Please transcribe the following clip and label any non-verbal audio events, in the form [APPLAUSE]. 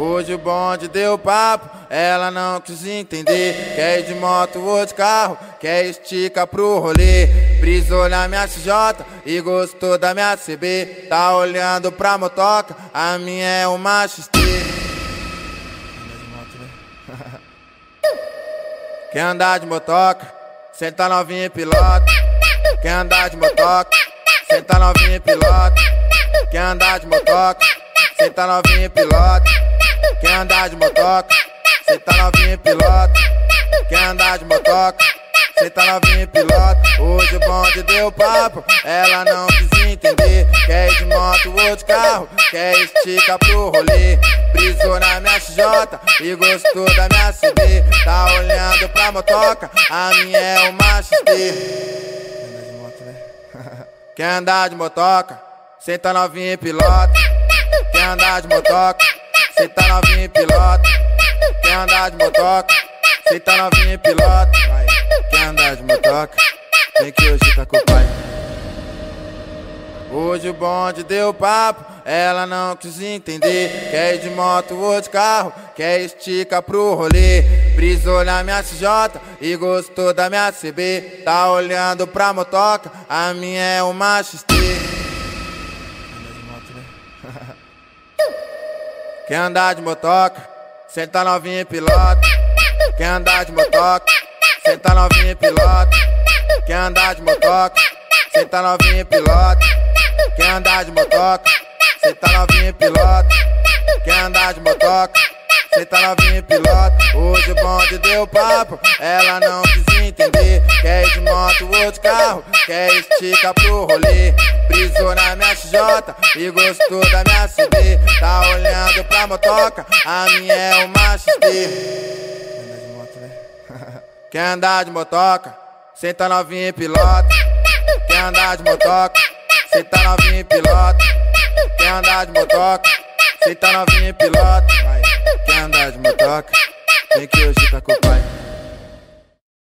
Hoje o bonde deu papo, ela não quis entender. Quer ir de moto ou de carro, quer estica pro rolê. Brisou na minha CJ e gostou da minha CB. Tá olhando pra motoca, a minha é uma XT. Quer andar de motoca, senta novinha e pilota. Quer andar de motoca, senta novinha e pilota. Quer andar de motoca, senta novinha e pilota. Quer andar de motoca, senta novinha e pilota. Quer andar de motoca, senta novinha e pilota. Hoje o bonde deu papo, ela não quis entender. Quer ir de moto ou de carro, quer estica pro rolê. Brisou na minha XJ e gostou da minha CD. Tá olhando pra motoca, a minha é uma XT. [LAUGHS] Quer andar de motoca, senta novinha e pilota. Quer andar de motoca, senta novinha e pilota. Quer andar de motoca, senta novinha e pilota. Quer andar de motoca, vem que hoje tá com o pai. Hoje o bonde deu papo, ela não quis entender. Quer ir de moto ou de carro, quer estica pro rolê. Brisou na minha CJ e gostou da minha CB. Tá olhando pra motoca, a minha é uma XT. [LAUGHS] [LAUGHS] Quer andar de motoca, senta novinha e pilota. Quer andar de motoca, senta novinha e pilota. Quer andar de motoca, senta novinha e pilota. Quer andar de motoca, senta novinha e pilota. Quer andar de motoca, senta novinha e pilota. Hoje o bonde deu papo, ela não quis entender. Quer ir de moto ou de carro, quer estica pro rolê. Brisou na minha XJ e gostou da minha CD. Tá olhando pra motoca, a minha é uma XT. [LAUGHS] Quer andar de motoca, senta novinha e pilota. Quer andar de motoca, senta novinha e pilota. Quer andar de motoca, senta novinha e pilota. Quer andar de motoca, vem que hoje tá com o pai.